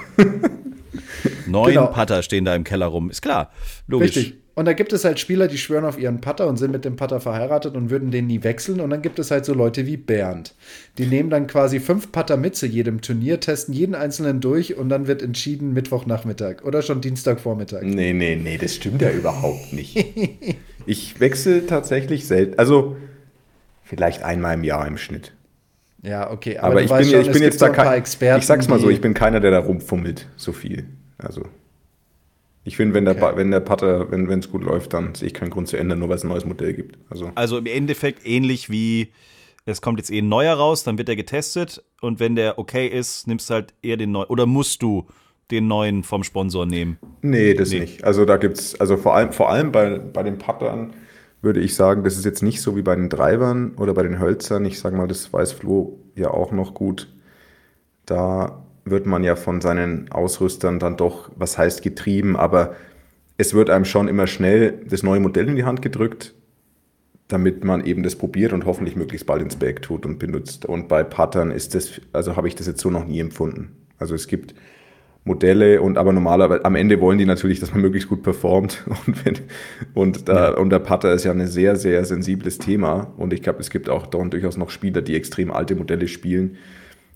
Neun Genau. Putter stehen da im Keller rum. Ist klar. Logisch. Richtig. Und da gibt es halt Spieler, die schwören auf ihren Putter und sind mit dem Putter verheiratet und würden den nie wechseln. Und dann gibt es halt so Leute wie Bernd. Die nehmen dann quasi fünf Putter mit zu jedem Turnier, testen jeden einzelnen durch und dann wird entschieden Mittwochnachmittag oder schon Dienstagvormittag. Nee, nee, nee, das stimmt ja überhaupt nicht. Ich wechsle tatsächlich selten, also vielleicht einmal im Jahr im Schnitt. Ja, okay. Aber, du ich, weißt bin, schon, ich bin jetzt so da kein, ich sag's mal so, ich bin keiner, der da rumfummelt, so viel. Also ich finde, wenn der, Okay. Pa- wenn der Putter, wenn es gut läuft, dann sehe ich keinen Grund zu ändern, nur weil es ein neues Modell gibt. Also Also im Endeffekt ähnlich wie, es kommt jetzt eh ein neuer raus, dann wird er getestet und wenn der okay ist, nimmst du halt eher den neuen. Oder musst du den neuen vom Sponsor nehmen? Nee, das Nee. nicht. Also da gibt's, also vor allem, vor allem bei, bei den Puttern würde ich sagen, das ist jetzt nicht so wie bei den Treibern oder bei den Hölzern. Ich sage mal, das weiß Flo ja auch noch gut. Da wird man ja von seinen Ausrüstern dann doch, was heißt getrieben, aber es wird einem schon immer schnell das neue Modell in die Hand gedrückt, damit man eben das probiert und hoffentlich möglichst bald ins Bag tut und benutzt. Und bei Puttern ist das, also habe ich das jetzt so noch nie empfunden. Also es gibt Modelle und aber normalerweise am Ende wollen die natürlich, dass man möglichst gut performt <laughs> und wenn, und, da, und der Putter ist ja ein sehr sehr sensibles Thema und ich glaube es gibt auch durchaus noch Spieler, die extrem alte Modelle spielen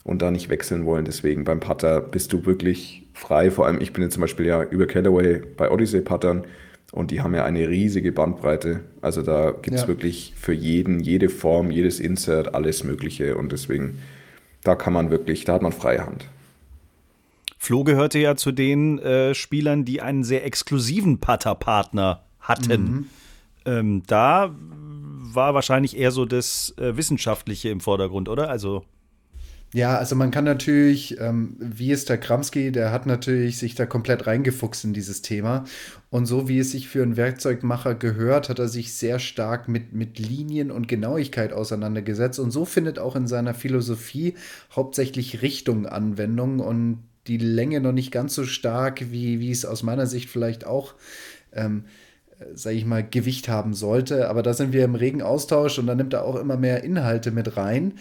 und da nicht wechseln wollen. Deswegen beim Putter bist du wirklich frei. Vor allem ich bin jetzt zum Beispiel ja über Callaway bei Odyssey Puttern und die haben ja eine riesige Bandbreite. Also da gibt es Ja. wirklich für jeden jede Form, jedes Insert, alles Mögliche und deswegen da kann man wirklich, da hat man freie Hand. Flo gehörte ja zu den äh, Spielern, die einen sehr exklusiven Putter-Partner hatten. Ähm, da war wahrscheinlich eher so das äh, Wissenschaftliche im Vordergrund, oder? Also Ja, also man kann natürlich, ähm, wie ist der Kramski, der hat natürlich sich da komplett reingefuchst in dieses Thema. Und so wie es sich für einen Werkzeugmacher gehört, hat er sich sehr stark mit, mit Linien und Genauigkeit auseinandergesetzt. Und so findet auch in seiner Philosophie hauptsächlich Richtung Anwendung und die Länge noch nicht ganz so stark, wie, wie es aus meiner Sicht vielleicht auch ähm, sage ich mal, Gewicht haben sollte. Aber da sind wir im regen Austausch und da nimmt er auch immer mehr Inhalte mit rein.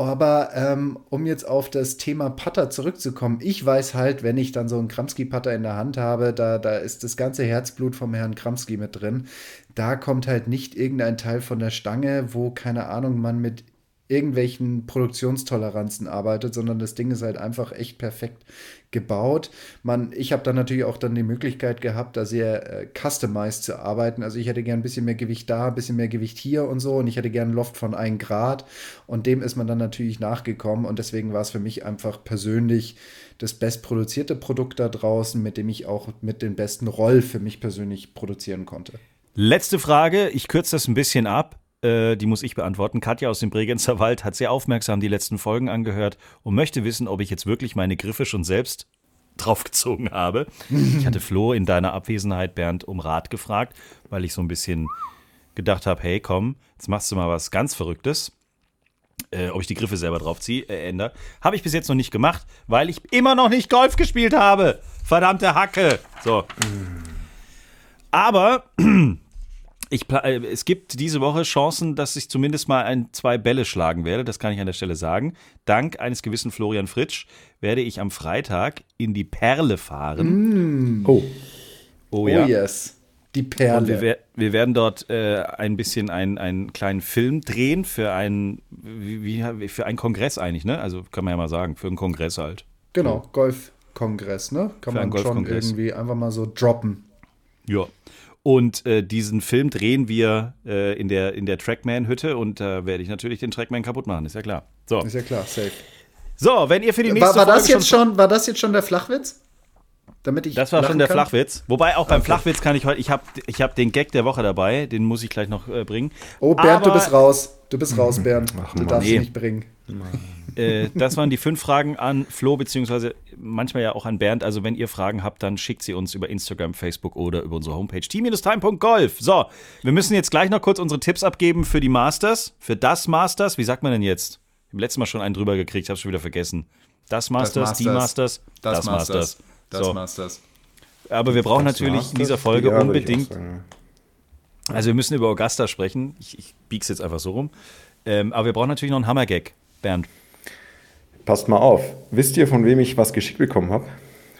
Aber ähm, um jetzt auf das Thema Putter zurückzukommen, ich weiß halt, wenn ich dann so einen Kramski-Putter in der Hand habe, da, da ist das ganze Herzblut vom Herrn Kramski mit drin. Da kommt halt nicht irgendein Teil von der Stange, wo, keine Ahnung, man mit irgendwelchen Produktionstoleranzen arbeitet, sondern das Ding ist halt einfach echt perfekt gebaut. Man, ich habe dann natürlich auch dann die Möglichkeit gehabt, da sehr äh, customized zu arbeiten. Also ich hätte gern ein bisschen mehr Gewicht da, ein bisschen mehr Gewicht hier und so und ich hätte gern Loft von 1 Grad und dem ist man dann natürlich nachgekommen und deswegen war es für mich einfach persönlich das bestproduzierte Produkt da draußen, mit dem ich auch mit den besten Roll für mich persönlich produzieren konnte. Letzte Frage, ich kürze das ein bisschen ab. Äh, die muss ich beantworten. Katja aus dem Bregenzer <laughs> Wald hat sehr aufmerksam die letzten Folgen angehört und möchte wissen, ob ich jetzt wirklich meine Griffe schon selbst draufgezogen habe. Ich hatte Flo in deiner Abwesenheit, Bernd, um Rat gefragt, weil ich so ein bisschen gedacht habe, hey, komm, jetzt machst du mal was ganz Verrücktes. Äh, ob ich die Griffe selber draufziehe, äh, ändere. Habe ich bis jetzt noch nicht gemacht, weil ich immer noch nicht Golf gespielt habe. Verdammte Hacke. So. Aber <clears throat> ich, äh, es gibt diese Woche Chancen, dass ich zumindest mal ein, zwei Bälle schlagen werde. Das kann ich an der Stelle sagen. Dank eines gewissen Florian Fritsch werde ich am Freitag in die Perle fahren. Mm. Oh. Oh, oh ja. yes. Die Perle. Wir, wir werden dort äh, ein bisschen einen, einen kleinen Film drehen für einen, wie, wie, für einen Kongress eigentlich, ne? Also kann man ja mal sagen, für einen Kongress halt. Genau, Golfkongress, ne? Kann Für man schon irgendwie einfach mal so droppen. Ja. Und äh, diesen Film drehen wir äh, in der, in der Trackman-Hütte und da werde ich natürlich den Trackman kaputt machen, ist ja klar. So, Ist ja klar, safe. so wenn ihr für die nächste War, war, das Folge jetzt schon, war das jetzt schon der Flachwitz? Damit ich Das war schon der kann? Flachwitz. Wobei auch beim Okay. Flachwitz kann ich heute, ich habe ich hab den Gag der Woche dabei, den muss ich gleich noch äh, bringen. Oh, Bernd, du Aber- bist raus. Du bist raus, Bernd. du Mann. darfst Nee. ihn nicht bringen. Äh, das waren die fünf Fragen an Flo, beziehungsweise manchmal ja auch an Bernd. Also, wenn ihr Fragen habt, dann schickt sie uns über Instagram, Facebook oder über unsere Homepage team-time.golf. So, wir müssen jetzt gleich noch kurz unsere Tipps abgeben für die Masters, für das Masters. Wie sagt man denn jetzt? Ich habe letztes Mal schon einen drüber gekriegt, habe schon wieder vergessen. Das Masters, die Masters, Das, Masters. Das So. Masters. Aber wir brauchen natürlich in dieser Folge Ja, unbedingt. Also wir müssen über Augusta sprechen. Ich, ich bieg's jetzt einfach so rum. Ähm, aber wir brauchen natürlich noch einen Hammergag, Bernd. Passt mal auf. Wisst ihr, von wem ich was geschickt bekommen habe?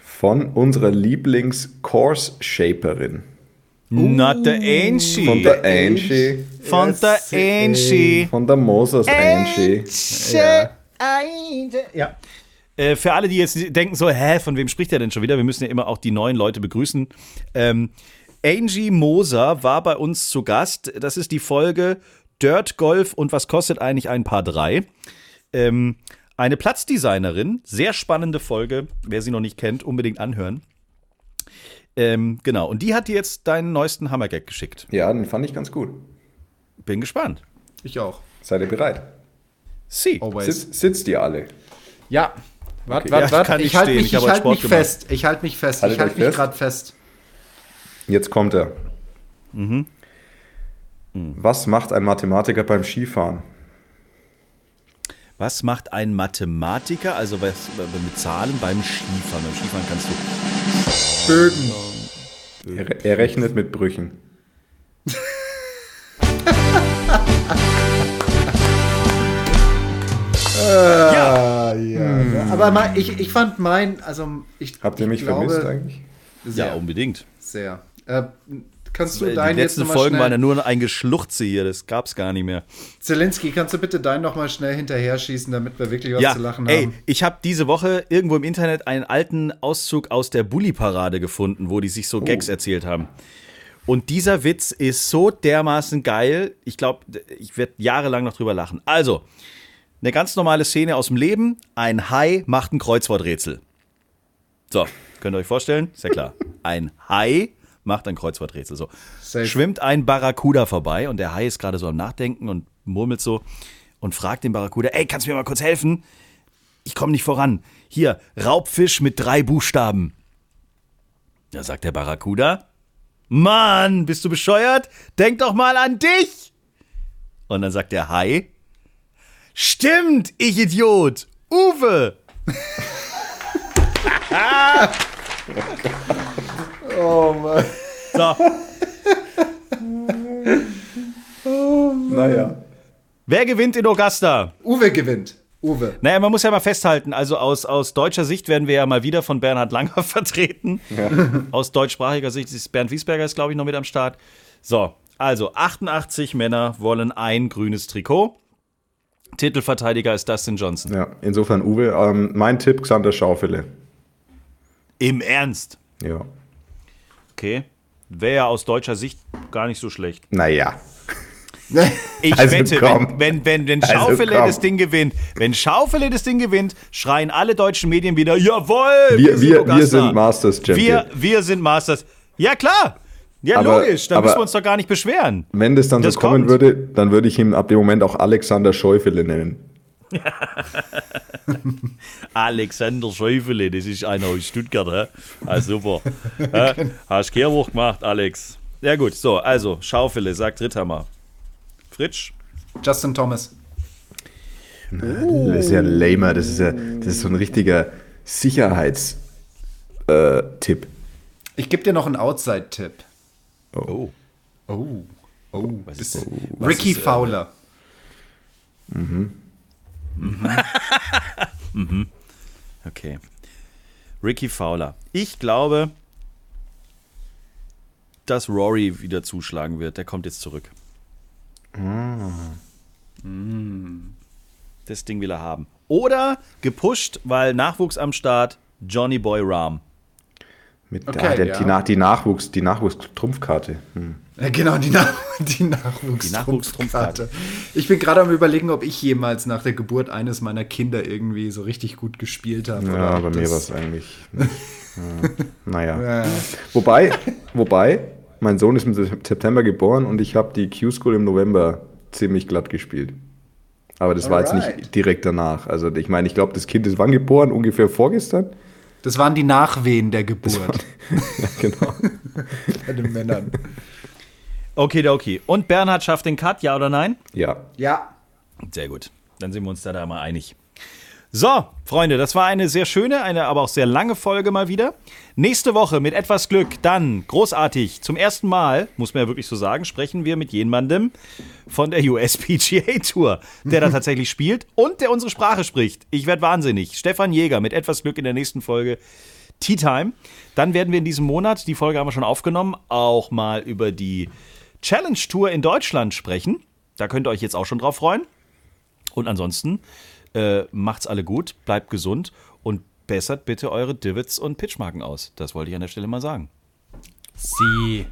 Von unserer Lieblings-Course-Shaperin. Not the Angie. Von der Angie. Von der Angie. Von der Moses Angie. Ja. Äh, für alle, die jetzt denken so, hä, von wem spricht er denn schon wieder? Wir müssen ja immer auch die neuen Leute begrüßen. Ähm, Angie Moser war bei uns zu Gast. Das ist die Folge Dirt Golf und was kostet eigentlich ein Paar drei? Ähm, eine Platzdesignerin, sehr spannende Folge. Wer sie noch nicht kennt, unbedingt anhören. Ähm, genau, und die hat dir jetzt deinen neuesten Hammergag geschickt. Ja, den fand ich ganz gut. Bin gespannt. Ich auch. Seid ihr bereit? Sie. Sitz, sitzt ihr alle? Ja. Warte, Okay. warte, Ja, warte. kann Ich nicht halte stehen. mich, Ich ich habe heute halt Sport mich fest. Ich halte mich fest. Haltet ich halte mich fest. gerade fest. Jetzt kommt er. Was macht ein Mathematiker beim Skifahren? Was macht ein Mathematiker, also was, mit Zahlen beim Skifahren? Beim Skifahren kannst du. Bögen. Er, er rechnet mit Brüchen. Ah, ja. Aber mal, ich, ich fand mein, also ich Habt ihr ich mich glaube, vermisst eigentlich? Sehr, Ja, unbedingt. sehr. Äh, kannst du Die deinen jetzt letzten nochmal Folgen waren ja schnell, nur ein Geschluchze hier, das gab's gar nicht mehr. Zelensky, kannst du bitte deinen nochmal schnell hinterher schießen, damit wir wirklich was ja, zu lachen ey, haben? ich habe diese Woche irgendwo im Internet einen alten Auszug aus der Bully-Parade gefunden, wo die sich so Gags erzählt haben. Und dieser Witz ist so dermaßen geil. Ich glaube, ich werde jahrelang noch drüber lachen. Also, eine ganz normale Szene aus dem Leben. Ein Hai macht ein Kreuzworträtsel. So, könnt ihr euch vorstellen? Ist ja klar. Ein Hai macht ein Kreuzworträtsel. So. Safe. Schwimmt ein Barracuda vorbei und der Hai ist gerade so am Nachdenken und murmelt so und fragt den Barracuda, ey, kannst du mir mal kurz helfen? ich komme nicht voran. Hier, Raubfisch mit drei Buchstaben. Da sagt der Barracuda, Mann, bist du bescheuert? Denk doch mal an dich. Und dann sagt der Hai, Stimmt, ich Idiot. Uwe. Oh <laughs> <laughs> Mann. So, Naja. wer gewinnt in Augusta? Uwe gewinnt. Uwe. Naja, man muss ja mal festhalten, also aus, aus deutscher Sicht werden wir ja mal wieder von Bernhard Langer <laughs> vertreten. Aus deutschsprachiger Sicht ist Bernd Wiesberger ist, glaube ich, noch mit am Start. So, also 88 Männer wollen ein grünes Trikot. Titelverteidiger ist Dustin Johnson. Ja, insofern, Uwe, ähm, mein Tipp, Xander Schaufele. Im Ernst. Ja. Okay. Wäre ja aus deutscher Sicht gar nicht so schlecht. Naja. <laughs> Ich Also wette, komm. wenn, wenn, wenn, wenn Also Schaufele komm. das Ding gewinnt, wenn Schaufele das Ding gewinnt, schreien alle deutschen Medien wieder, jawohl, Wir, sind wir, wir Augusta." sind Masters Champion. Wir, wir sind Masters. Ja, klar. Ja, Aber- logisch. Da müssen wir uns doch gar nicht beschweren. Wenn das dann Das so kommen kommt. würde, dann würde ich ihn ab dem Moment auch Alexander Schäufele nennen. <laughs> Alexander Schäufele, das ist einer aus Stuttgart, hä? Ah, super. <laughs> Hä? Hast Kehrwoch gemacht, Alex. Ja, gut. So, also, Schaufele, sagt Ritthammer. Fritsch? Justin Thomas. Das ist ja ein lamer, das ist ja das ist so ein richtiger Sicherheitstipp. Äh. Ich gebe dir noch einen Outside-Tipp. Oh. Oh. Oh. Was ist, Ricky ist, äh, Fowler. <laughs> Okay. Ricky Fowler. Ich glaube, dass Rory wieder zuschlagen wird. Der kommt jetzt zurück. Das Ding will er haben. Oder gepusht, weil Nachwuchs am Start, Johnny Boy Rahm. Mit Okay, der, ja. die, die Nachwuchs, die Nachwuchstrumpfkarte. Hm. Ja, genau, die, Nach <laughs> die Nachwuchstrumpfkarte. Ich bin gerade am überlegen, ob ich jemals nach der Geburt eines meiner Kinder irgendwie so richtig gut gespielt habe. Ja, oder bei mir war es eigentlich. <laughs> ja, naja. Ja. Wobei, wobei, mein Sohn ist im September geboren und ich habe die Q-School im November ziemlich glatt gespielt. Aber das war jetzt Alright. nicht direkt danach. Also ich meine, ich glaube, das Kind ist wann geboren? Ungefähr vorgestern? Das waren die Nachwehen der Geburt <laughs> Ja, genau. bei den Männern. Okay, okay. Und Bernhard schafft den Cut, ja oder nein? Ja. Ja. Sehr gut. Dann sind wir uns da, da mal einig. So, Freunde, das war eine sehr schöne, eine aber auch sehr lange Folge mal wieder. Nächste Woche mit etwas Glück, dann großartig, zum ersten Mal, muss man ja wirklich so sagen, sprechen wir mit jemandem von der USPGA Tour, der da <laughs> tatsächlich spielt und der unsere Sprache spricht. Ich werde wahnsinnig. Stefan Jäger mit etwas Glück in der nächsten Folge Tea Time. Dann werden wir in diesem Monat, die Folge haben wir schon aufgenommen, auch mal über die Challenge Tour in Deutschland sprechen. Da könnt ihr euch jetzt auch schon drauf freuen. Und ansonsten äh, macht's alle gut, bleibt gesund und bessert bitte eure Divots und Pitchmarken aus. Das wollte ich an der Stelle mal sagen. Sie.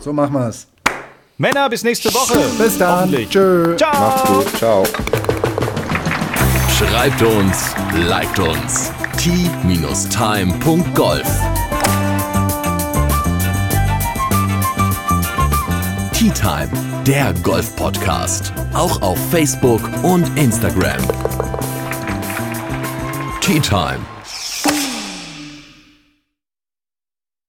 So machen wir's. Männer, bis nächste Woche. Bis dann. Tschö. Ciao. Macht's gut. Ciao. Schreibt uns, liked uns. t-time.golf Time, der Golf-Podcast. Auch auf Facebook und Instagram. Tea Time.